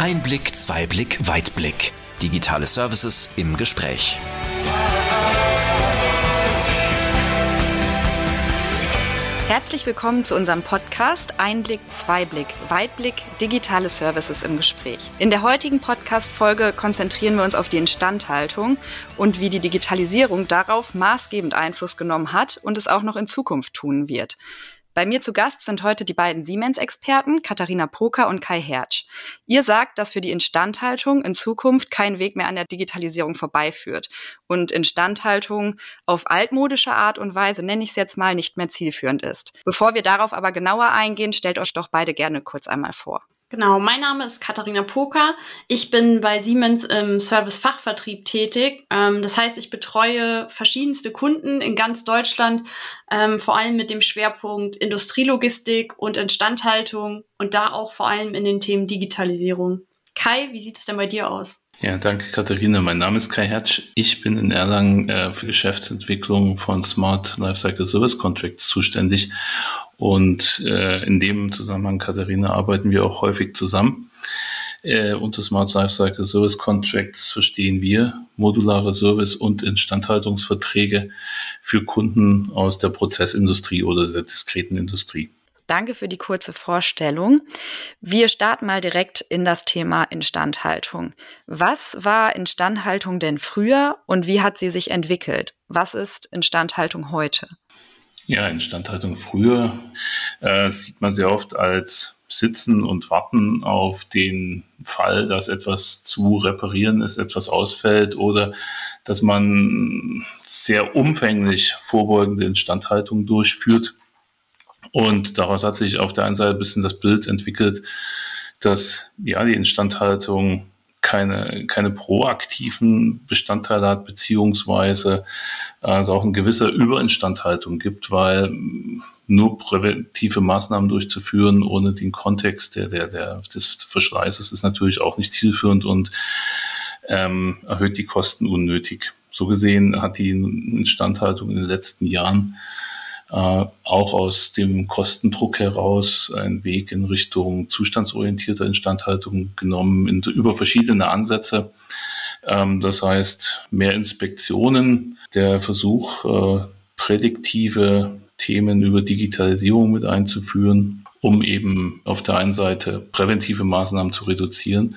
Einblick, Zweiblick, Weitblick. Digitale Services im Gespräch. Herzlich willkommen zu unserem Podcast Einblick, Zweiblick, Weitblick, digitale Services im Gespräch. In der heutigen Podcast-Folge konzentrieren wir uns auf die Instandhaltung und wie die Digitalisierung darauf maßgebend Einfluss genommen hat und es auch noch in Zukunft tun wird. Bei mir zu Gast sind heute die beiden Siemens-Experten, Katharina Poker und Kai Hertsch. Ihr sagt, dass für die Instandhaltung in Zukunft kein Weg mehr an der Digitalisierung vorbeiführt und Instandhaltung auf altmodische Art und Weise, nenne ich es jetzt mal, nicht mehr zielführend ist. Bevor wir darauf aber genauer eingehen, stellt euch doch beide gerne kurz einmal vor. Genau, mein Name ist Katharina Poker. Ich bin bei Siemens im Service-Fachvertrieb tätig. Ähm, das heißt, ich betreue verschiedenste Kunden in ganz Deutschland, ähm, vor allem mit dem Schwerpunkt Industrielogistik und Instandhaltung und da auch vor allem in den Themen Digitalisierung. Kai, wie sieht es denn bei dir aus? Ja, danke Katharina. Mein Name ist Kai Hertsch. Ich bin in Erlangen äh, für Geschäftsentwicklung von Smart Lifecycle Service Contracts zuständig. Und äh, in dem Zusammenhang, Katharina, arbeiten wir auch häufig zusammen. Äh, unter Smart Lifecycle Service Contracts verstehen wir modulare Service- und Instandhaltungsverträge für Kunden aus der Prozessindustrie oder der diskreten Industrie. Danke für die kurze Vorstellung. Wir starten mal direkt in das Thema Instandhaltung. Was war Instandhaltung denn früher und wie hat sie sich entwickelt? Was ist Instandhaltung heute? Ja, Instandhaltung früher äh, sieht man sehr oft als Sitzen und Warten auf den Fall, dass etwas zu reparieren ist, etwas ausfällt oder dass man sehr umfänglich vorbeugende Instandhaltung durchführt und daraus hat sich auf der einen Seite ein bisschen das Bild entwickelt, dass ja die Instandhaltung keine, keine proaktiven Bestandteile hat, beziehungsweise äh, es auch eine gewisse Überinstandhaltung gibt, weil nur präventive Maßnahmen durchzuführen ohne den Kontext der, der, der, des Verschleißes ist natürlich auch nicht zielführend und ähm, erhöht die Kosten unnötig. So gesehen hat die Instandhaltung in den letzten Jahren auch aus dem Kostendruck heraus einen Weg in Richtung zustandsorientierter Instandhaltung genommen, in, über verschiedene Ansätze. Ähm, das heißt, mehr Inspektionen, der Versuch, äh, prädiktive Themen über Digitalisierung mit einzuführen, um eben auf der einen Seite präventive Maßnahmen zu reduzieren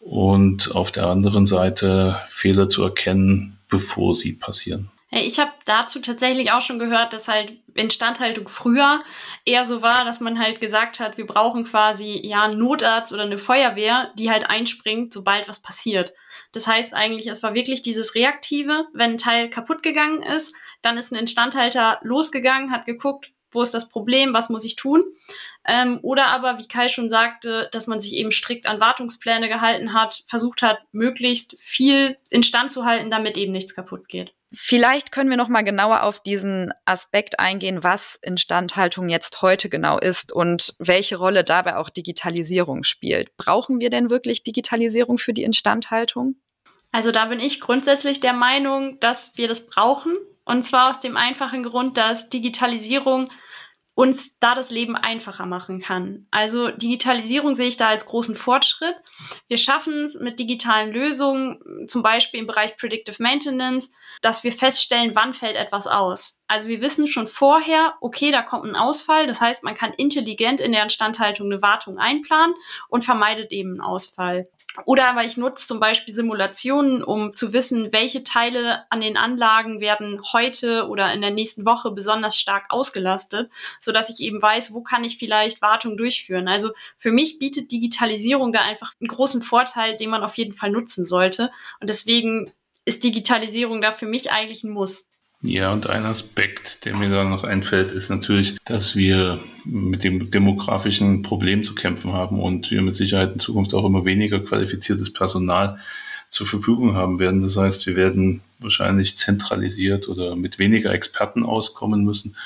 und auf der anderen Seite Fehler zu erkennen, bevor sie passieren. Ich habe dazu tatsächlich auch schon gehört, dass halt Instandhaltung früher eher so war, dass man halt gesagt hat, wir brauchen quasi ja einen Notarzt oder eine Feuerwehr, die halt einspringt, sobald was passiert. Das heißt eigentlich, es war wirklich dieses Reaktive, wenn ein Teil kaputt gegangen ist, dann ist ein Instandhalter losgegangen, hat geguckt, wo ist das Problem, was muss ich tun. Ähm, oder aber, wie Kai schon sagte, dass man sich eben strikt an Wartungspläne gehalten hat, versucht hat, möglichst viel instand zu halten, damit eben nichts kaputt geht. Vielleicht können wir noch mal genauer auf diesen Aspekt eingehen, was Instandhaltung jetzt heute genau ist und welche Rolle dabei auch Digitalisierung spielt. Brauchen wir denn wirklich Digitalisierung für die Instandhaltung? Also da bin ich grundsätzlich der Meinung, dass wir das brauchen. Und zwar aus dem einfachen Grund, dass Digitalisierung uns da das Leben einfacher machen kann. Also Digitalisierung sehe ich da als großen Fortschritt. Wir schaffen es mit digitalen Lösungen, zum Beispiel im Bereich Predictive Maintenance, dass wir feststellen, wann fällt etwas aus. Also wir wissen schon vorher, okay, da kommt ein Ausfall. Das heißt, man kann intelligent in der Instandhaltung eine Wartung einplanen und vermeidet eben einen Ausfall. Oder aber ich nutze zum Beispiel Simulationen, um zu wissen, welche Teile an den Anlagen werden heute oder in der nächsten Woche besonders stark ausgelastet, so dass ich eben weiß, wo kann ich vielleicht Wartung durchführen. Also für mich bietet Digitalisierung da einfach einen großen Vorteil, den man auf jeden Fall nutzen sollte. Und deswegen ist Digitalisierung da für mich eigentlich ein Muss. Ja, und ein Aspekt, der mir da noch einfällt, ist natürlich, dass wir mit dem demografischen Problem zu kämpfen haben und wir mit Sicherheit in Zukunft auch immer weniger qualifiziertes Personal zur Verfügung haben werden. Das heißt, wir werden wahrscheinlich zentralisiert oder mit weniger Experten auskommen müssen.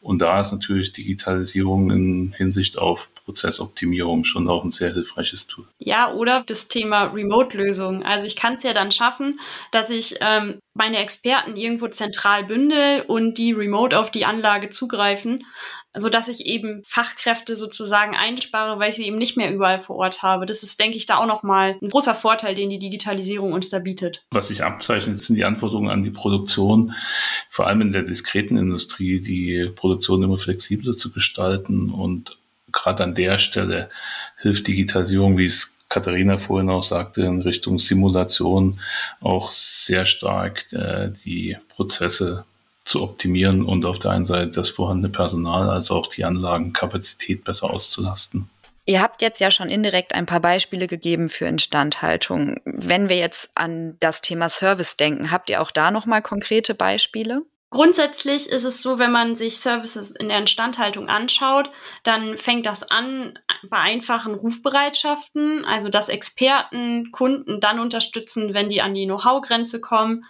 Und da ist natürlich Digitalisierung in Hinsicht auf Prozessoptimierung schon auch ein sehr hilfreiches Tool. Ja, oder das Thema Remote-Lösungen. Also ich kann es ja dann schaffen, dass ich ähm, meine Experten irgendwo zentral bündel und die remote auf die Anlage zugreifen, so dass ich eben Fachkräfte sozusagen einspare, weil ich sie eben nicht mehr überall vor Ort habe. Das ist, denke ich, da auch nochmal ein großer Vorteil, den die Digitalisierung uns da bietet. Was sich abzeichnet, sind die Anforderungen an die Produktion, vor allem in der diskreten Industrie, die Produktion immer flexibler zu gestalten und gerade an der Stelle hilft Digitalisierung, wie es Katharina vorhin auch sagte, in Richtung Simulation auch sehr stark äh, die Prozesse zu optimieren und auf der einen Seite das vorhandene Personal als auch die Anlagenkapazität besser auszulasten. Ihr habt jetzt ja schon indirekt ein paar Beispiele gegeben für Instandhaltung. Wenn wir jetzt an das Thema Service denken, habt ihr auch da noch mal konkrete Beispiele? Grundsätzlich ist es so, wenn man sich Services in der Instandhaltung anschaut, dann fängt das an bei einfachen Rufbereitschaften, also dass Experten Kunden dann unterstützen, wenn die an die Know-how-Grenze kommen.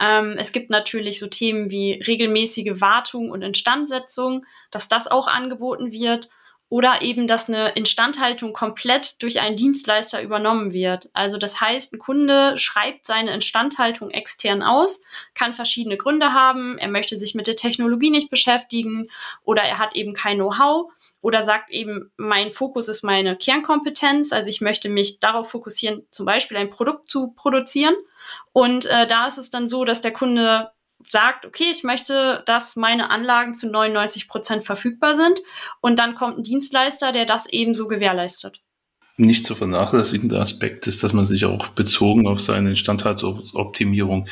Ähm, es gibt natürlich so Themen wie regelmäßige Wartung und Instandsetzung, dass das auch angeboten wird oder eben, dass eine Instandhaltung komplett durch einen Dienstleister übernommen wird. Also das heißt, ein Kunde schreibt seine Instandhaltung extern aus, kann verschiedene Gründe haben. Er möchte sich mit der Technologie nicht beschäftigen oder er hat eben kein Know-how oder sagt eben, mein Fokus ist meine Kernkompetenz. Also ich möchte mich darauf fokussieren, zum Beispiel ein Produkt zu produzieren. Und äh, da ist es dann so, dass der Kunde sagt, okay, ich möchte, dass meine Anlagen zu 99 Prozent verfügbar sind. Und dann kommt ein Dienstleister, der das ebenso gewährleistet. Nicht zu vernachlässigender Aspekt ist, dass man sich auch bezogen auf seine Instandhaltungsoptimierung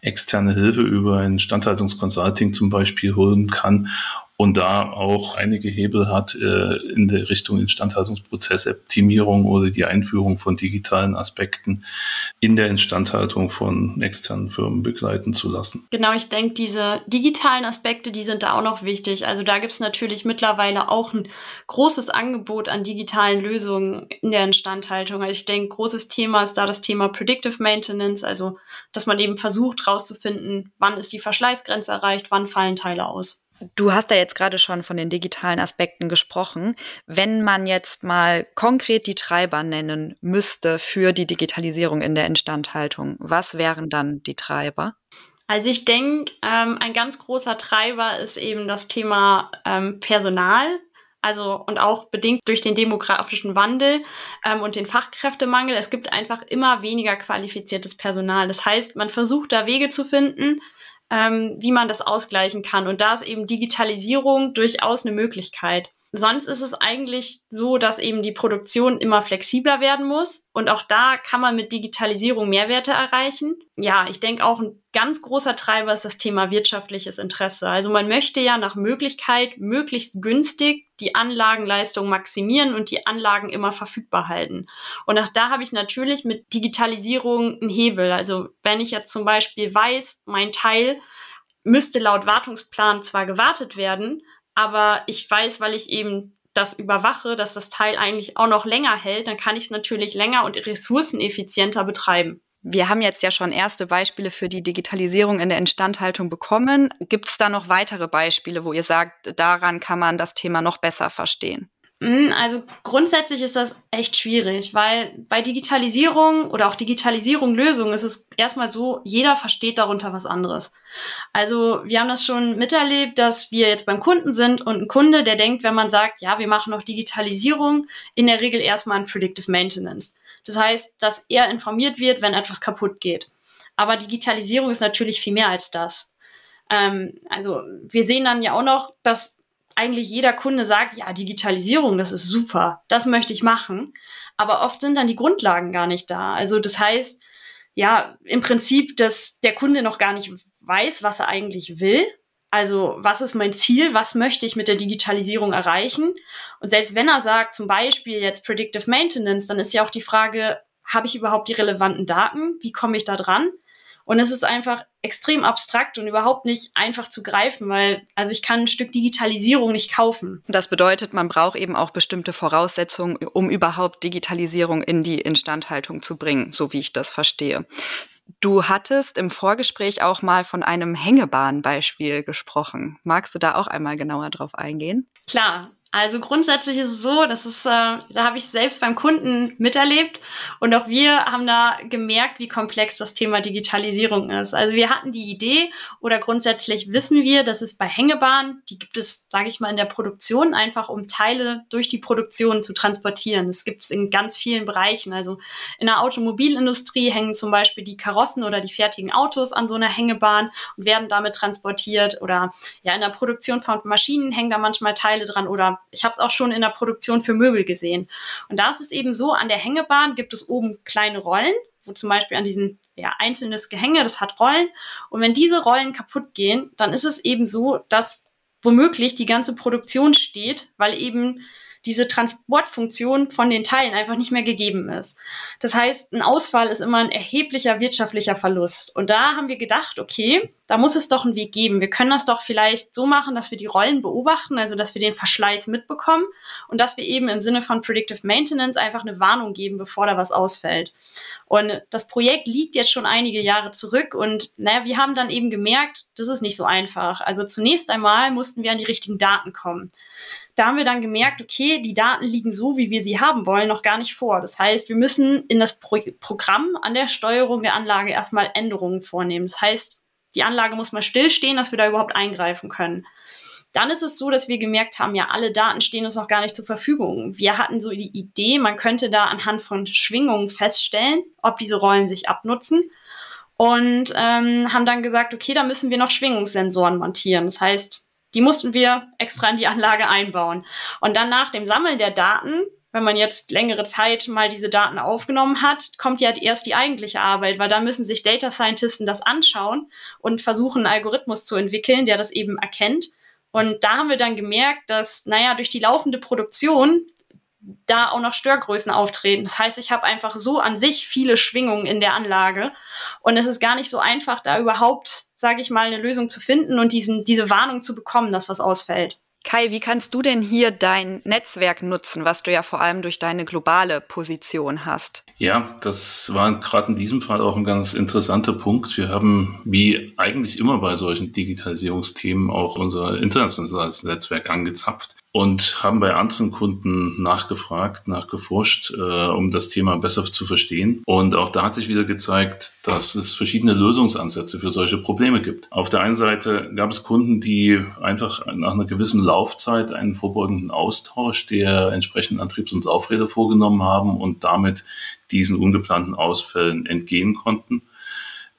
externe Hilfe über ein Instandhaltungskonsulting zum Beispiel holen kann und da auch einige Hebel hat äh, in der Richtung Instandhaltungsprozessoptimierung oder die Einführung von digitalen Aspekten in der Instandhaltung von externen Firmen begleiten zu lassen. Genau, ich denke, diese digitalen Aspekte, die sind da auch noch wichtig. Also da gibt es natürlich mittlerweile auch ein großes Angebot an digitalen Lösungen in der Instandhaltung. Also ich denke, großes Thema ist da das Thema Predictive Maintenance, also dass man eben versucht herauszufinden, wann ist die Verschleißgrenze erreicht, wann fallen Teile aus. Du hast da jetzt gerade schon von den digitalen Aspekten gesprochen. Wenn man jetzt mal konkret die Treiber nennen müsste für die Digitalisierung in der Instandhaltung, was wären dann die Treiber? Also ich denke, ähm, ein ganz großer Treiber ist eben das Thema ähm, Personal. Also und auch bedingt durch den demografischen Wandel ähm, und den Fachkräftemangel. Es gibt einfach immer weniger qualifiziertes Personal. Das heißt, man versucht da Wege zu finden, ähm, wie man das ausgleichen kann. Und da ist eben Digitalisierung durchaus eine Möglichkeit. Sonst ist es eigentlich so, dass eben die Produktion immer flexibler werden muss. Und auch da kann man mit Digitalisierung Mehrwerte erreichen. Ja, ich denke auch ein ganz großer Treiber ist das Thema wirtschaftliches Interesse. Also man möchte ja nach Möglichkeit möglichst günstig die Anlagenleistung maximieren und die Anlagen immer verfügbar halten. Und auch da habe ich natürlich mit Digitalisierung einen Hebel. Also wenn ich jetzt zum Beispiel weiß, mein Teil müsste laut Wartungsplan zwar gewartet werden, aber ich weiß, weil ich eben das überwache, dass das Teil eigentlich auch noch länger hält, dann kann ich es natürlich länger und ressourceneffizienter betreiben. Wir haben jetzt ja schon erste Beispiele für die Digitalisierung in der Instandhaltung bekommen. Gibt es da noch weitere Beispiele, wo ihr sagt, daran kann man das Thema noch besser verstehen? Hm, also grundsätzlich ist das echt schwierig, weil bei Digitalisierung oder auch Digitalisierung Lösungen ist es erstmal so, jeder versteht darunter was anderes. Also wir haben das schon miterlebt, dass wir jetzt beim Kunden sind und ein Kunde, der denkt, wenn man sagt, ja, wir machen noch Digitalisierung, in der Regel erstmal ein Predictive Maintenance. Das heißt, dass er informiert wird, wenn etwas kaputt geht. Aber Digitalisierung ist natürlich viel mehr als das. Ähm, also wir sehen dann ja auch noch, dass eigentlich jeder Kunde sagt, ja, Digitalisierung, das ist super, das möchte ich machen. Aber oft sind dann die Grundlagen gar nicht da. Also das heißt, ja, im Prinzip, dass der Kunde noch gar nicht weiß, was er eigentlich will. Also was ist mein Ziel? Was möchte ich mit der Digitalisierung erreichen? Und selbst wenn er sagt, zum Beispiel jetzt Predictive Maintenance, dann ist ja auch die Frage, habe ich überhaupt die relevanten Daten? Wie komme ich da dran? Und es ist einfach extrem abstrakt und überhaupt nicht einfach zu greifen, weil also ich kann ein Stück Digitalisierung nicht kaufen. Das bedeutet, man braucht eben auch bestimmte Voraussetzungen, um überhaupt Digitalisierung in die Instandhaltung zu bringen, so wie ich das verstehe. Du hattest im Vorgespräch auch mal von einem Hängebahnbeispiel gesprochen. Magst du da auch einmal genauer drauf eingehen? Klar. Also grundsätzlich ist es so, das ist, äh, da habe ich selbst beim Kunden miterlebt und auch wir haben da gemerkt, wie komplex das Thema Digitalisierung ist. Also wir hatten die Idee oder grundsätzlich wissen wir, dass es bei Hängebahnen, die gibt es, sage ich mal, in der Produktion einfach, um Teile durch die Produktion zu transportieren. Das gibt es in ganz vielen Bereichen. Also in der Automobilindustrie hängen zum Beispiel die Karossen oder die fertigen Autos an so einer Hängebahn und werden damit transportiert oder ja in der Produktion von Maschinen hängen da manchmal Teile dran oder ich habe es auch schon in der Produktion für Möbel gesehen. Und da ist es eben so, an der Hängebahn gibt es oben kleine Rollen, wo zum Beispiel an diesen ja, einzelnes Gehänge, das hat Rollen. Und wenn diese Rollen kaputt gehen, dann ist es eben so, dass womöglich die ganze Produktion steht, weil eben diese Transportfunktion von den Teilen einfach nicht mehr gegeben ist. Das heißt, ein Ausfall ist immer ein erheblicher wirtschaftlicher Verlust. Und da haben wir gedacht, okay, da muss es doch einen Weg geben. Wir können das doch vielleicht so machen, dass wir die Rollen beobachten, also dass wir den Verschleiß mitbekommen und dass wir eben im Sinne von Predictive Maintenance einfach eine Warnung geben, bevor da was ausfällt. Und das Projekt liegt jetzt schon einige Jahre zurück und naja, wir haben dann eben gemerkt, das ist nicht so einfach. Also zunächst einmal mussten wir an die richtigen Daten kommen. Da haben wir dann gemerkt, okay, die Daten liegen so, wie wir sie haben wollen, noch gar nicht vor. Das heißt, wir müssen in das Pro Programm an der Steuerung der Anlage erstmal Änderungen vornehmen. Das heißt, die Anlage muss mal stillstehen, dass wir da überhaupt eingreifen können. Dann ist es so, dass wir gemerkt haben, ja, alle Daten stehen uns noch gar nicht zur Verfügung. Wir hatten so die Idee, man könnte da anhand von Schwingungen feststellen, ob diese Rollen sich abnutzen. Und ähm, haben dann gesagt, okay, da müssen wir noch Schwingungssensoren montieren. Das heißt, die mussten wir extra in die Anlage einbauen. Und dann nach dem Sammeln der Daten wenn man jetzt längere Zeit mal diese Daten aufgenommen hat, kommt ja erst die eigentliche Arbeit, weil da müssen sich Data Scientisten das anschauen und versuchen, einen Algorithmus zu entwickeln, der das eben erkennt. Und da haben wir dann gemerkt, dass, naja, durch die laufende Produktion da auch noch Störgrößen auftreten. Das heißt, ich habe einfach so an sich viele Schwingungen in der Anlage und es ist gar nicht so einfach, da überhaupt, sage ich mal, eine Lösung zu finden und diesen, diese Warnung zu bekommen, dass was ausfällt. Kai, wie kannst du denn hier dein Netzwerk nutzen, was du ja vor allem durch deine globale Position hast? Ja, das war gerade in diesem Fall auch ein ganz interessanter Punkt. Wir haben, wie eigentlich immer bei solchen Digitalisierungsthemen, auch unser internationales Netzwerk angezapft und haben bei anderen Kunden nachgefragt, nachgeforscht, äh, um das Thema besser zu verstehen. Und auch da hat sich wieder gezeigt, dass es verschiedene Lösungsansätze für solche Probleme gibt. Auf der einen Seite gab es Kunden, die einfach nach einer gewissen Laufzeit einen vorbeugenden Austausch der entsprechenden Antriebs- und Saufräder vorgenommen haben und damit diesen ungeplanten Ausfällen entgehen konnten.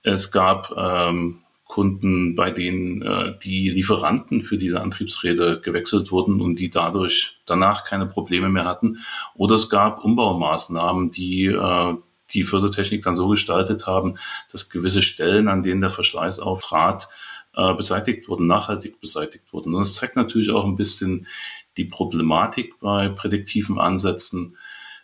Es gab ähm, Kunden, bei denen äh, die Lieferanten für diese Antriebsräder gewechselt wurden und die dadurch danach keine Probleme mehr hatten. Oder es gab Umbaumaßnahmen, die äh, die Fördertechnik dann so gestaltet haben, dass gewisse Stellen, an denen der Verschleiß auftrat, äh, beseitigt wurden, nachhaltig beseitigt wurden. Und das zeigt natürlich auch ein bisschen die Problematik bei prädiktiven Ansätzen,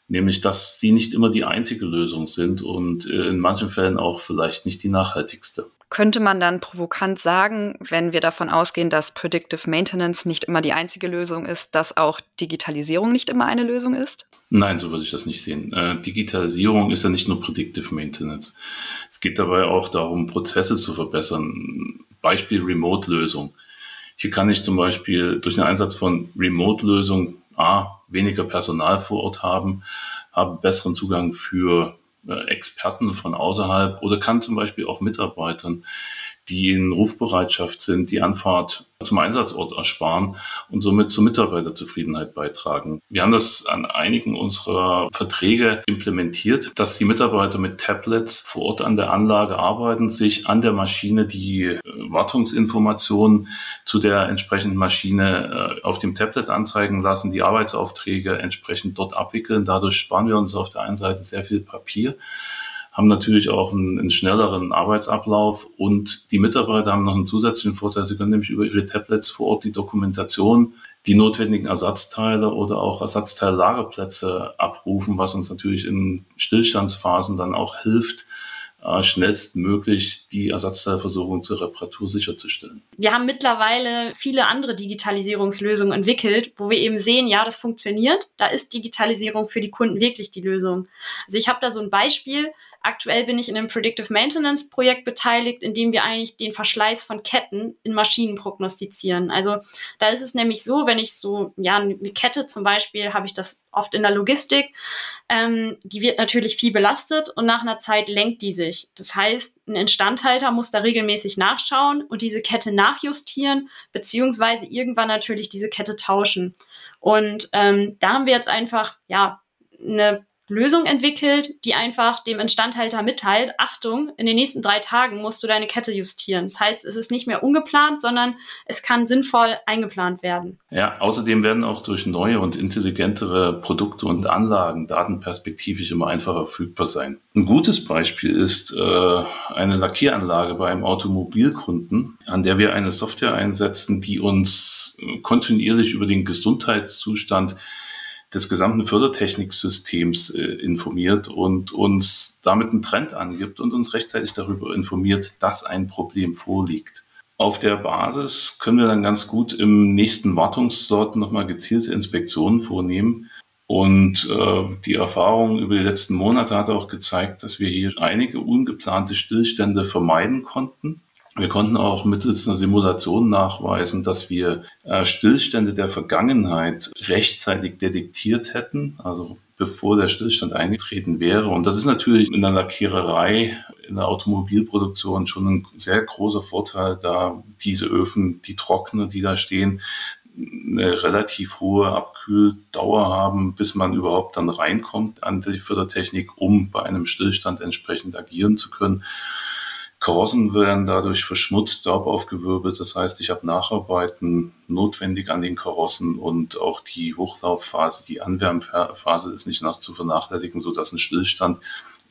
nämlich dass sie nicht immer die einzige Lösung sind und äh, in manchen Fällen auch vielleicht nicht die nachhaltigste. Könnte man dann provokant sagen, wenn wir davon ausgehen, dass Predictive Maintenance nicht immer die einzige Lösung ist, dass auch Digitalisierung nicht immer eine Lösung ist? Nein, so würde ich das nicht sehen. Äh, Digitalisierung ist ja nicht nur Predictive Maintenance. Es geht dabei auch darum, Prozesse zu verbessern. Beispiel Remote-Lösung. Hier kann ich zum Beispiel durch den Einsatz von Remote-Lösungen A, weniger Personal vor Ort haben, habe besseren Zugang für Experten von außerhalb oder kann zum Beispiel auch Mitarbeitern, die in Rufbereitschaft sind, die Anfahrt zum Einsatzort ersparen und somit zur Mitarbeiterzufriedenheit beitragen. Wir haben das an einigen unserer Verträge implementiert, dass die Mitarbeiter mit Tablets vor Ort an der Anlage arbeiten, sich an der Maschine die äh, Wartungsinformationen zu der entsprechenden Maschine äh, auf dem Tablet anzeigen lassen, die Arbeitsaufträge entsprechend dort abwickeln. Dadurch sparen wir uns auf der einen Seite sehr viel Papier haben natürlich auch einen, einen, schnelleren Arbeitsablauf und die Mitarbeiter haben noch einen zusätzlichen Vorteil. Sie können nämlich über ihre Tablets vor Ort die Dokumentation, die notwendigen Ersatzteile oder auch Ersatzteillagerplätze abrufen, was uns natürlich in Stillstandsphasen dann auch hilft, äh, schnellstmöglich die Ersatzteilversorgung zur Reparatur sicherzustellen. Wir haben mittlerweile viele andere Digitalisierungslösungen entwickelt, wo wir eben sehen, ja, das funktioniert. Da ist Digitalisierung für die Kunden wirklich die Lösung. Also ich habe da so ein Beispiel. Aktuell bin ich in einem Predictive Maintenance Projekt beteiligt, in dem wir eigentlich den Verschleiß von Ketten in Maschinen prognostizieren. Also da ist es nämlich so, wenn ich so, ja, eine Kette zum Beispiel, habe ich das oft in der Logistik, ähm, die wird natürlich viel belastet und nach einer Zeit lenkt die sich. Das heißt, ein Instandhalter muss da regelmäßig nachschauen und diese Kette nachjustieren, beziehungsweise irgendwann natürlich diese Kette tauschen. Und ähm, da haben wir jetzt einfach, ja, eine Lösung entwickelt, die einfach dem Instandhalter mitteilt, Achtung, in den nächsten drei Tagen musst du deine Kette justieren. Das heißt, es ist nicht mehr ungeplant, sondern es kann sinnvoll eingeplant werden. Ja, außerdem werden auch durch neue und intelligentere Produkte und Anlagen Daten perspektivisch immer einfacher verfügbar sein. Ein gutes Beispiel ist äh, eine Lackieranlage bei einem Automobilkunden, an der wir eine Software einsetzen, die uns kontinuierlich über den Gesundheitszustand des gesamten Fördertechniksystems äh, informiert und uns damit einen Trend angibt und uns rechtzeitig darüber informiert, dass ein Problem vorliegt. Auf der Basis können wir dann ganz gut im nächsten Wartungsslot nochmal gezielte Inspektionen vornehmen. Und äh, die Erfahrung über die letzten Monate hat auch gezeigt, dass wir hier einige ungeplante Stillstände vermeiden konnten wir konnten auch mittels einer Simulation nachweisen, dass wir äh, Stillstände der Vergangenheit rechtzeitig detektiert hätten, also bevor der Stillstand eingetreten wäre. Und das ist natürlich in der Lackiererei, in der Automobilproduktion schon ein sehr großer Vorteil, da diese Öfen, die Trockner, die da stehen, eine relativ hohe Abkühldauer haben, bis man überhaupt dann reinkommt an die Fördertechnik, um bei einem Stillstand entsprechend agieren zu können. Karossen werden dadurch verschmutzt, Staub aufgewirbelt. Das heißt, ich habe Nacharbeiten notwendig an den Karossen und auch die Hochlaufphase, die Anwärmphase ist nicht nach zu vernachlässigen, sodass ein Stillstand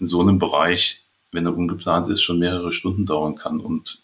in so einem Bereich, wenn er ungeplant ist, schon mehrere Stunden dauern kann. Und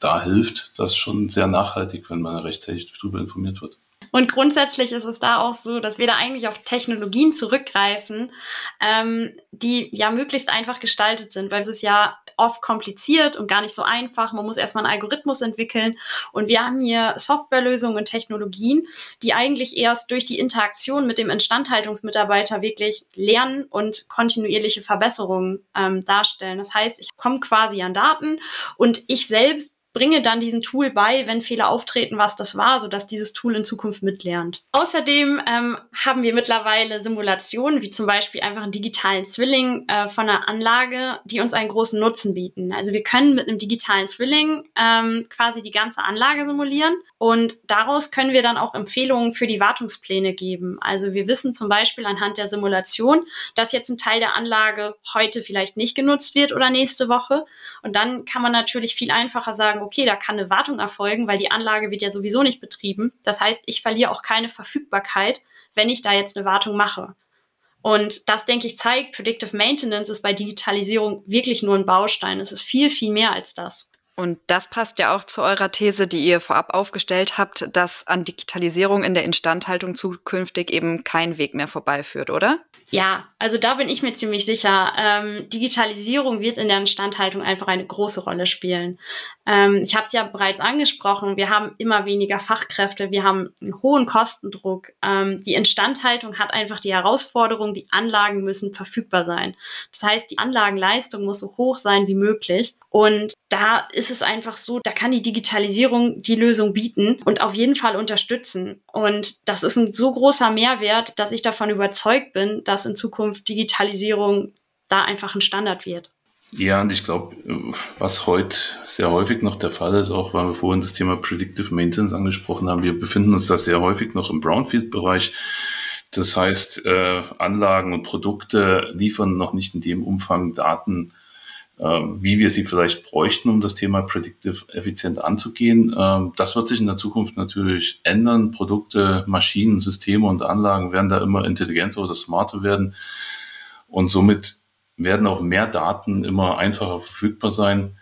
da hilft das schon sehr nachhaltig, wenn man rechtzeitig darüber informiert wird. Und grundsätzlich ist es da auch so, dass wir da eigentlich auf Technologien zurückgreifen, ähm, die ja möglichst einfach gestaltet sind, weil es ist ja oft kompliziert und gar nicht so einfach. Man muss erstmal einen Algorithmus entwickeln. Und wir haben hier Softwarelösungen und Technologien, die eigentlich erst durch die Interaktion mit dem Instandhaltungsmitarbeiter wirklich lernen und kontinuierliche Verbesserungen ähm, darstellen. Das heißt, ich komme quasi an Daten und ich selbst bringe dann diesem Tool bei, wenn Fehler auftreten, was das war, sodass dieses Tool in Zukunft mitlernt. Außerdem ähm, haben wir mittlerweile Simulationen, wie zum Beispiel einfach einen digitalen Zwilling äh, von einer Anlage, die uns einen großen Nutzen bieten. Also wir können mit einem digitalen Zwilling ähm, quasi die ganze Anlage simulieren und daraus können wir dann auch Empfehlungen für die Wartungspläne geben. Also wir wissen zum Beispiel anhand der Simulation, dass jetzt ein Teil der Anlage heute vielleicht nicht genutzt wird oder nächste Woche. Und dann kann man natürlich viel einfacher sagen, sagen, okay, da kann eine Wartung erfolgen, weil die Anlage wird ja sowieso nicht betrieben. Das heißt, ich verliere auch keine Verfügbarkeit, wenn ich da jetzt eine Wartung mache. Und das, denke ich, zeigt, Predictive Maintenance ist bei Digitalisierung wirklich nur ein Baustein. Es ist viel, viel mehr als das. Und das passt ja auch zu eurer These, die ihr vorab aufgestellt habt, dass an Digitalisierung in der Instandhaltung zukünftig eben kein Weg mehr vorbeiführt, oder? Ja, also da bin ich mir ziemlich sicher. Ähm, Digitalisierung wird in der Instandhaltung einfach eine große Rolle spielen. Ähm, ich habe es ja bereits angesprochen, wir haben immer weniger Fachkräfte, wir haben einen hohen Kostendruck. Ähm, die Instandhaltung hat einfach die Herausforderung, die Anlagen müssen verfügbar sein. Das heißt, die Anlagenleistung muss so hoch sein wie möglich. Und da ist es einfach so, da kann die Digitalisierung die Lösung bieten und auf jeden Fall unterstützen. Und das ist ein so großer Mehrwert, dass ich davon überzeugt bin, dass in Zukunft Digitalisierung da einfach ein Standard wird. Ja, und ich glaube, was heute sehr häufig noch der Fall ist, auch weil wir vorhin das Thema Predictive Maintenance angesprochen haben, wir befinden uns da sehr häufig noch im Brownfield-Bereich. Das heißt, äh, Anlagen und Produkte liefern noch nicht in dem Umfang Daten, wie wir sie vielleicht bräuchten, um das Thema Predictive effizient anzugehen. Ähm, das wird sich in der Zukunft natürlich ändern. Produkte, Maschinen, Systeme und Anlagen werden da immer intelligenter oder smarter werden. Und somit werden auch mehr Daten immer einfacher verfügbar sein.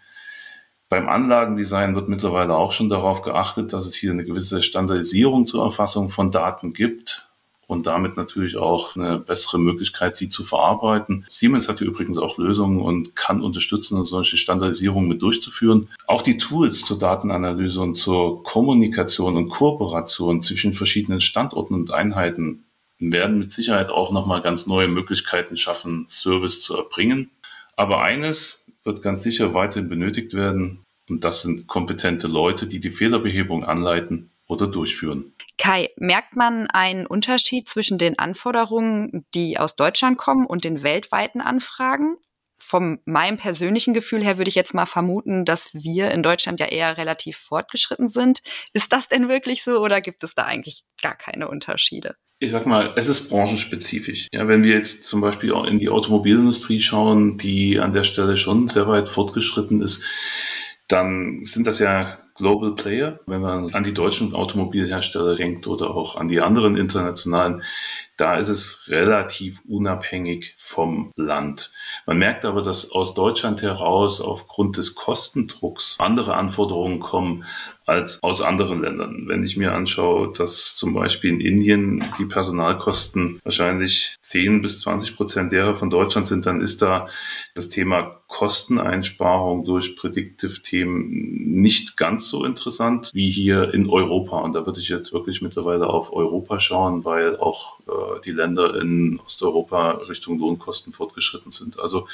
Beim Anlagendesign wird mittlerweile auch schon darauf geachtet, dass es hier eine gewisse Standardisierung zur Erfassung von Daten gibt und damit natürlich auch eine bessere Möglichkeit, sie zu verarbeiten. Siemens hat hier übrigens auch Lösungen und kann unterstützen, solche Standardisierungen mit durchzuführen. Auch die Tools zur Datenanalyse und zur Kommunikation und Kooperation zwischen verschiedenen Standorten und Einheiten werden mit Sicherheit auch nochmal ganz neue Möglichkeiten schaffen, Service zu erbringen. Aber eines wird ganz sicher weiterhin benötigt werden, und das sind kompetente Leute, die die Fehlerbehebung anleiten oder durchführen. Kai, merkt man einen Unterschied zwischen den Anforderungen, die aus Deutschland kommen und den weltweiten Anfragen? Von meinem persönlichen Gefühl her würde ich jetzt mal vermuten, dass wir in Deutschland ja eher relativ fortgeschritten sind. Ist das denn wirklich so oder gibt es da eigentlich gar keine Unterschiede? Ich sag mal, es ist branchenspezifisch. Ja, wenn wir jetzt zum Beispiel auch in die Automobilindustrie schauen, die an der Stelle schon sehr weit fortgeschritten ist, dann sind das ja Global Player. Wenn man an die deutschen Automobilhersteller denkt oder auch an die anderen internationalen, da ist es relativ unabhängig vom Land. Man merkt aber, dass aus Deutschland heraus aufgrund des Kostendrucks andere Anforderungen kommen als aus anderen Ländern. Wenn ich mir anschaue, dass zum Beispiel in Indien die Personalkosten wahrscheinlich 10 bis 20 Prozent derer von Deutschland sind, dann ist da das Thema Kosteneinsparung durch Predictive-Themen nicht ganz so interessant wie hier in Europa. Und da würde ich jetzt wirklich mittlerweile auf Europa schauen, weil auch äh, die Länder in Osteuropa Richtung Lohnkosten fortgeschritten sind. Also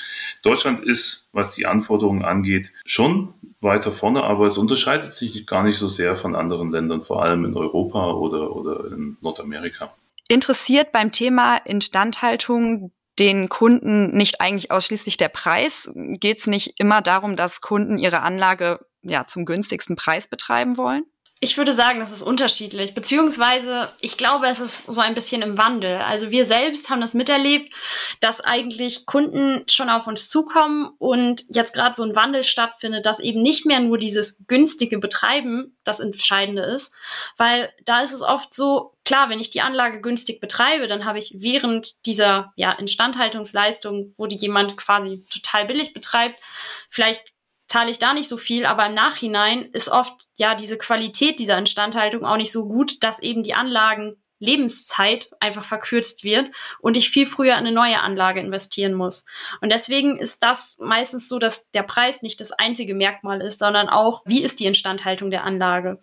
Deutschland ist, was die Anforderungen angeht, schon weiter vorne, aber es unterscheidet sich gar nicht so sehr von anderen Ländern, vor allem in Europa oder, oder in Nordamerika. Interessiert beim Thema Instandhaltung den Kunden nicht eigentlich ausschließlich der Preis? Geht es nicht immer darum, dass Kunden ihre Anlage ja, zum günstigsten Preis betreiben wollen? Ich würde sagen, das ist unterschiedlich, beziehungsweise ich glaube, es ist so ein bisschen im Wandel. Also wir selbst haben das miterlebt, dass eigentlich Kunden schon auf uns zukommen und jetzt gerade so ein Wandel stattfindet, dass eben nicht mehr nur dieses günstige Betreiben das Entscheidende ist, weil da ist es oft so, klar, wenn ich die Anlage günstig betreibe, dann habe ich während dieser ja, Instandhaltungsleistung, wo die jemand quasi total billig betreibt, vielleicht zahle ich da nicht so viel, aber im Nachhinein ist oft ja diese Qualität dieser Instandhaltung auch nicht so gut, dass eben die Anlagen Lebenszeit einfach verkürzt wird und ich viel früher in eine neue Anlage investieren muss. Und deswegen ist das meistens so, dass der Preis nicht das einzige Merkmal ist, sondern auch, wie ist die Instandhaltung der Anlage.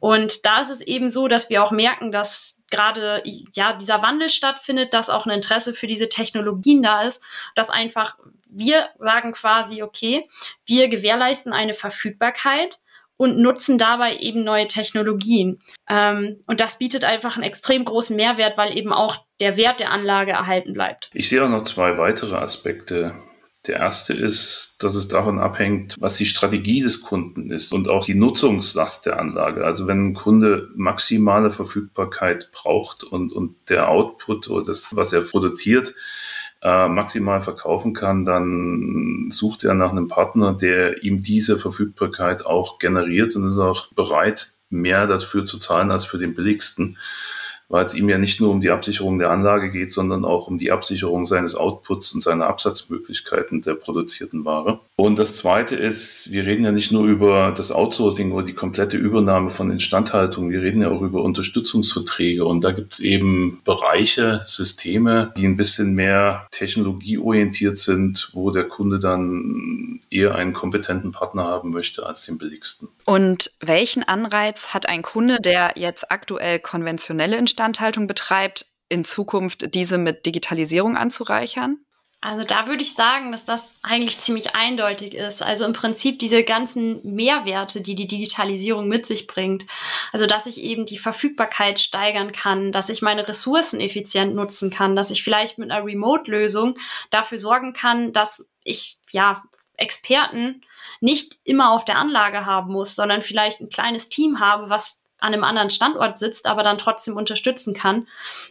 Und da ist es eben so, dass wir auch merken, dass gerade ja dieser Wandel stattfindet, dass auch ein Interesse für diese Technologien da ist, dass einfach wir sagen quasi, okay, wir gewährleisten eine Verfügbarkeit und nutzen dabei eben neue Technologien. Ähm, und das bietet einfach einen extrem großen Mehrwert, weil eben auch der Wert der Anlage erhalten bleibt. Ich sehe auch noch zwei weitere Aspekte. Der erste ist, dass es davon abhängt, was die Strategie des Kunden ist und auch die Nutzungslast der Anlage. Also wenn ein Kunde maximale Verfügbarkeit braucht und, und der Output oder das, was er produziert, äh, maximal verkaufen kann, dann sucht er nach einem Partner, der ihm diese Verfügbarkeit auch generiert und ist auch bereit, mehr dafür zu zahlen als für den billigsten weil es ihm ja nicht nur um die Absicherung der Anlage geht, sondern auch um die Absicherung seines Outputs und seiner Absatzmöglichkeiten der produzierten Ware. Und das Zweite ist, wir reden ja nicht nur über das Outsourcing oder die komplette Übernahme von Instandhaltung, wir reden ja auch über Unterstützungsverträge. Und da gibt es eben Bereiche, Systeme, die ein bisschen mehr technologieorientiert sind, wo der Kunde dann eher einen kompetenten Partner haben möchte als den billigsten. Und welchen Anreiz hat ein Kunde, der jetzt aktuell konventionelle Instandhaltung betreibt, in Zukunft diese mit Digitalisierung anzureichern? Also da würde ich sagen, dass das eigentlich ziemlich eindeutig ist. Also im Prinzip diese ganzen Mehrwerte, die die Digitalisierung mit sich bringt. Also dass ich eben die Verfügbarkeit steigern kann, dass ich meine Ressourcen effizient nutzen kann, dass ich vielleicht mit einer Remote-Lösung dafür sorgen kann, dass ich ja Experten nicht immer auf der Anlage haben muss, sondern vielleicht ein kleines Team habe, was an einem anderen Standort sitzt, aber dann trotzdem unterstützen kann.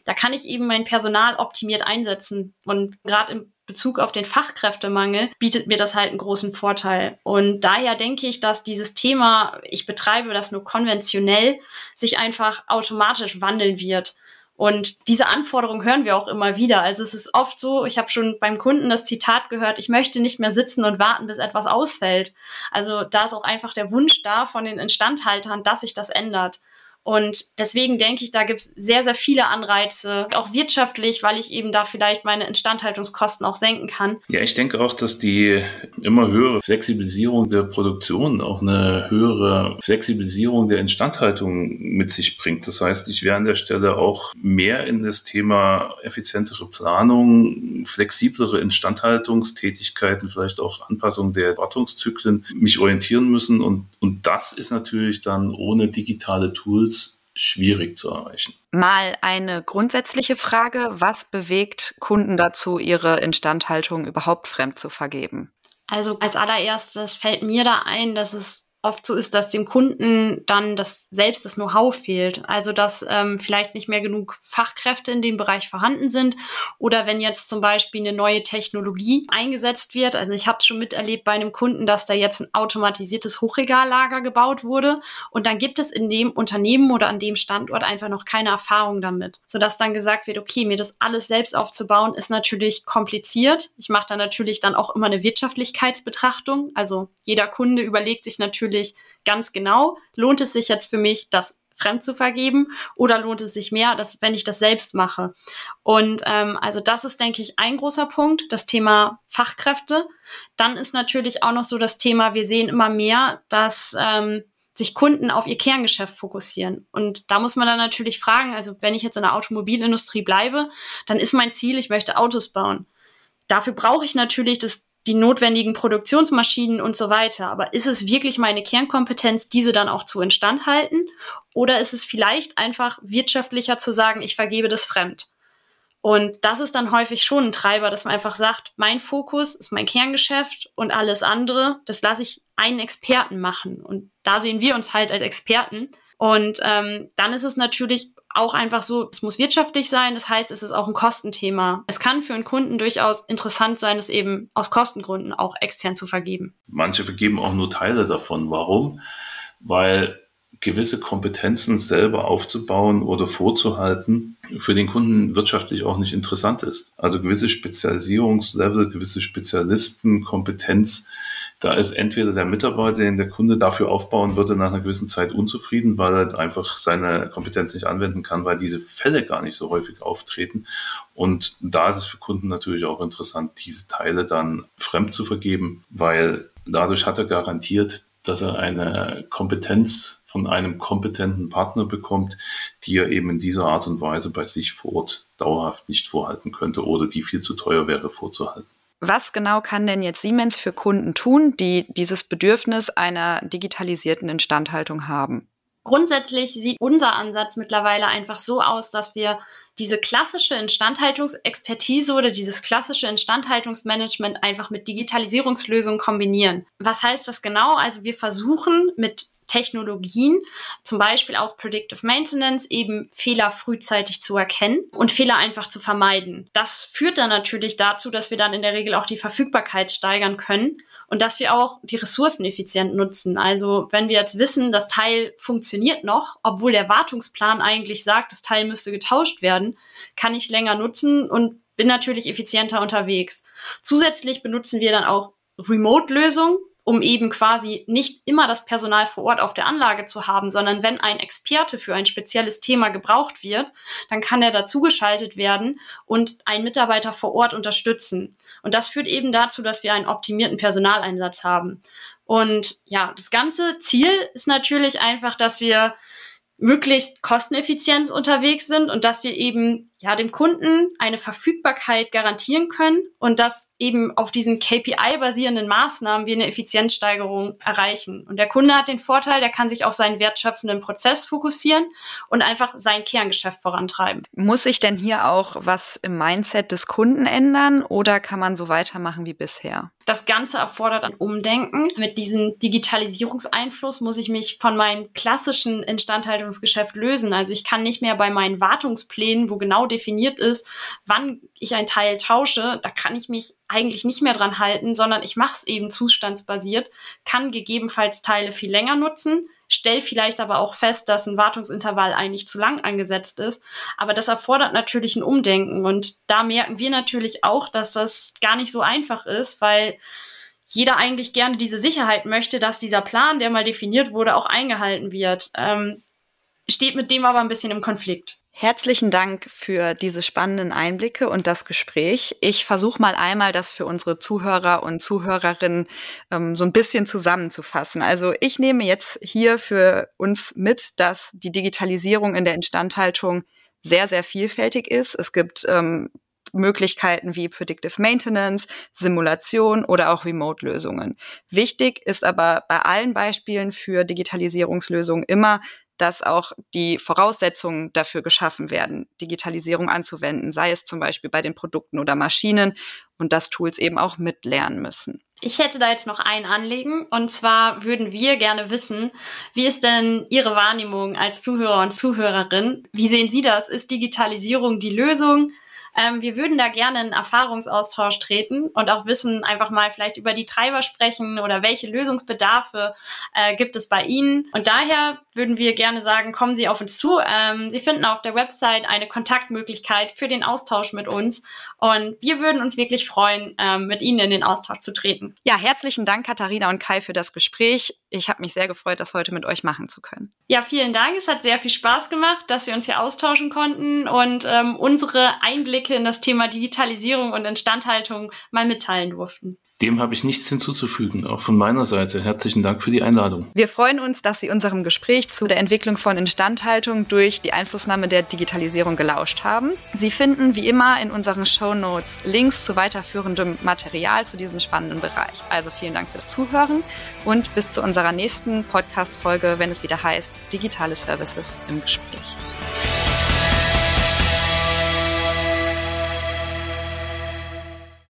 Da kann ich eben mein Personal optimiert einsetzen. Und gerade im Bezug auf den Fachkräftemangel bietet mir das halt einen großen Vorteil. Und daher denke ich, dass dieses Thema, ich betreibe das nur konventionell, sich einfach automatisch wandeln wird. Und diese Anforderung hören wir auch immer wieder. Also es ist oft so, ich habe schon beim Kunden das Zitat gehört, ich möchte nicht mehr sitzen und warten, bis etwas ausfällt. Also da ist auch einfach der Wunsch da von den Instandhaltern, dass sich das ändert. Und deswegen denke ich, da gibt es sehr, sehr viele Anreize, auch wirtschaftlich, weil ich eben da vielleicht meine Instandhaltungskosten auch senken kann. Ja, ich denke auch, dass die immer höhere Flexibilisierung der Produktion auch eine höhere Flexibilisierung der Instandhaltung mit sich bringt. Das heißt, ich wäre an der Stelle auch mehr in das Thema effizientere Planung, flexiblere Instandhaltungstätigkeiten, vielleicht auch Anpassung der Wartungszyklen mich orientieren müssen. Und, und das ist natürlich dann ohne digitale Tools schwierig zu erreichen. Mal eine grundsätzliche Frage. Was bewegt Kunden dazu, ihre Instandhaltung überhaupt fremd zu vergeben? Also als allererstes fällt mir da ein, dass es oft so ist, dass dem Kunden dann das selbst das Know-how fehlt. Also dass ähm, vielleicht nicht mehr genug Fachkräfte in dem Bereich vorhanden sind oder wenn jetzt zum Beispiel eine neue Technologie eingesetzt wird. Also ich habe es schon miterlebt bei einem Kunden, dass da jetzt ein automatisiertes Hochregallager gebaut wurde und dann gibt es in dem Unternehmen oder an dem Standort einfach noch keine Erfahrung damit, sodass dann gesagt wird, okay, mir das alles selbst aufzubauen ist natürlich kompliziert. Ich mache da natürlich dann auch immer eine Wirtschaftlichkeitsbetrachtung. Also jeder Kunde überlegt sich natürlich natürlich ganz genau, lohnt es sich jetzt für mich, das fremd zu vergeben oder lohnt es sich mehr, dass, wenn ich das selbst mache? Und ähm, also das ist, denke ich, ein großer Punkt, das Thema Fachkräfte. Dann ist natürlich auch noch so das Thema, wir sehen immer mehr, dass ähm, sich Kunden auf ihr Kerngeschäft fokussieren. Und da muss man dann natürlich fragen, also wenn ich jetzt in der Automobilindustrie bleibe, dann ist mein Ziel, ich möchte Autos bauen. Dafür brauche ich natürlich das die notwendigen Produktionsmaschinen und so weiter. Aber ist es wirklich meine Kernkompetenz, diese dann auch zu instand halten? Oder ist es vielleicht einfach wirtschaftlicher zu sagen, ich vergebe das fremd? Und das ist dann häufig schon ein Treiber, dass man einfach sagt, mein Fokus ist mein Kerngeschäft und alles andere, das lasse ich einen Experten machen. Und da sehen wir uns halt als Experten. Und ähm, dann ist es natürlich auch einfach so, es muss wirtschaftlich sein, das heißt, es ist auch ein Kostenthema. Es kann für einen Kunden durchaus interessant sein, es eben aus Kostengründen auch extern zu vergeben. Manche vergeben auch nur Teile davon. Warum? Weil gewisse Kompetenzen selber aufzubauen oder vorzuhalten für den Kunden wirtschaftlich auch nicht interessant ist. Also gewisse Spezialisierungslevel, gewisse Spezialistenkompetenz da ist entweder der Mitarbeiter, den der Kunde dafür aufbauen würde, nach einer gewissen Zeit unzufrieden, weil er einfach seine Kompetenz nicht anwenden kann, weil diese Fälle gar nicht so häufig auftreten. Und da ist es für Kunden natürlich auch interessant, diese Teile dann fremd zu vergeben, weil dadurch hat er garantiert, dass er eine Kompetenz von einem kompetenten Partner bekommt, die er eben in dieser Art und Weise bei sich vor Ort dauerhaft nicht vorhalten könnte oder die viel zu teuer wäre vorzuhalten. Was genau kann denn jetzt Siemens für Kunden tun, die dieses Bedürfnis einer digitalisierten Instandhaltung haben? Grundsätzlich sieht unser Ansatz mittlerweile einfach so aus, dass wir diese klassische Instandhaltungsexpertise oder dieses klassische Instandhaltungsmanagement einfach mit Digitalisierungslösungen kombinieren. Was heißt das genau? Also wir versuchen mit Technologien, zum Beispiel auch Predictive Maintenance, eben Fehler frühzeitig zu erkennen und Fehler einfach zu vermeiden. Das führt dann natürlich dazu, dass wir dann in der Regel auch die Verfügbarkeit steigern können und dass wir auch die Ressourcen effizient nutzen. Also wenn wir jetzt wissen, das Teil funktioniert noch, obwohl der Wartungsplan eigentlich sagt, das Teil müsste getauscht werden, kann ich länger nutzen und bin natürlich effizienter unterwegs. Zusätzlich benutzen wir dann auch Remote-Lösungen, um eben quasi nicht immer das Personal vor Ort auf der Anlage zu haben, sondern wenn ein Experte für ein spezielles Thema gebraucht wird, dann kann er dazugeschaltet werden und einen Mitarbeiter vor Ort unterstützen. Und das führt eben dazu, dass wir einen optimierten Personaleinsatz haben. Und ja, das ganze Ziel ist natürlich einfach, dass wir möglichst kosteneffizient unterwegs sind und dass wir eben ja dem Kunden eine Verfügbarkeit garantieren können und dass eben auf diesen KPI-basierenden Maßnahmen wir eine Effizienzsteigerung erreichen. Und der Kunde hat den Vorteil, der kann sich auf seinen wertschöpfenden Prozess fokussieren und einfach sein Kerngeschäft vorantreiben. Muss sich denn hier auch was im Mindset des Kunden ändern oder kann man so weitermachen wie bisher? Das Ganze erfordert ein Umdenken. Mit diesem Digitalisierungseinfluss muss ich mich von meinem klassischen Instandhaltungsgeschäft lösen. Also ich kann nicht mehr bei meinen Wartungsplänen, wo genau definiert ist, wann ich ein Teil tausche, da kann ich mich eigentlich nicht mehr dran halten, sondern ich mache es eben zustandsbasiert, kann gegebenenfalls Teile viel länger nutzen, stell vielleicht aber auch fest, dass ein Wartungsintervall eigentlich zu lang angesetzt ist. Aber das erfordert natürlich ein Umdenken. Und da merken wir natürlich auch, dass das gar nicht so einfach ist, weil jeder eigentlich gerne diese Sicherheit möchte, dass dieser Plan, der mal definiert wurde, auch eingehalten wird. Ähm, steht mit dem aber ein bisschen im Konflikt. Herzlichen Dank für diese spannenden Einblicke und das Gespräch. Ich versuche mal einmal, das für unsere Zuhörer und Zuhörerinnen ähm, so ein bisschen zusammenzufassen. Also ich nehme jetzt hier für uns mit, dass die Digitalisierung in der Instandhaltung sehr, sehr vielfältig ist. Es gibt ähm, Möglichkeiten wie Predictive Maintenance, Simulation oder auch Remote-Lösungen. Wichtig ist aber bei allen Beispielen für Digitalisierungslösungen immer, dass auch die Voraussetzungen dafür geschaffen werden, Digitalisierung anzuwenden, sei es zum Beispiel bei den Produkten oder Maschinen und dass Tools eben auch mitlernen müssen. Ich hätte da jetzt noch ein Anliegen und zwar würden wir gerne wissen, wie ist denn Ihre Wahrnehmung als Zuhörer und Zuhörerin? Wie sehen Sie das? Ist Digitalisierung die Lösung? Ähm, wir würden da gerne in Erfahrungsaustausch treten und auch wissen, einfach mal vielleicht über die Treiber sprechen oder welche Lösungsbedarfe äh, gibt es bei Ihnen. Und daher würden wir gerne sagen, kommen Sie auf uns zu. Ähm, Sie finden auf der Website eine Kontaktmöglichkeit für den Austausch mit uns. Und wir würden uns wirklich freuen, ähm, mit Ihnen in den Austausch zu treten. Ja, herzlichen Dank, Katharina und Kai, für das Gespräch. Ich habe mich sehr gefreut, das heute mit euch machen zu können. Ja, vielen Dank. Es hat sehr viel Spaß gemacht, dass wir uns hier austauschen konnten und ähm, unsere Einblicke in das Thema Digitalisierung und Instandhaltung mal mitteilen durften. Dem habe ich nichts hinzuzufügen, auch von meiner Seite. Herzlichen Dank für die Einladung. Wir freuen uns, dass Sie unserem Gespräch zu der Entwicklung von Instandhaltung durch die Einflussnahme der Digitalisierung gelauscht haben. Sie finden wie immer in unseren Show Notes Links zu weiterführendem Material zu diesem spannenden Bereich. Also vielen Dank fürs Zuhören und bis zu unserer nächsten Podcast-Folge, wenn es wieder heißt Digitale Services im Gespräch.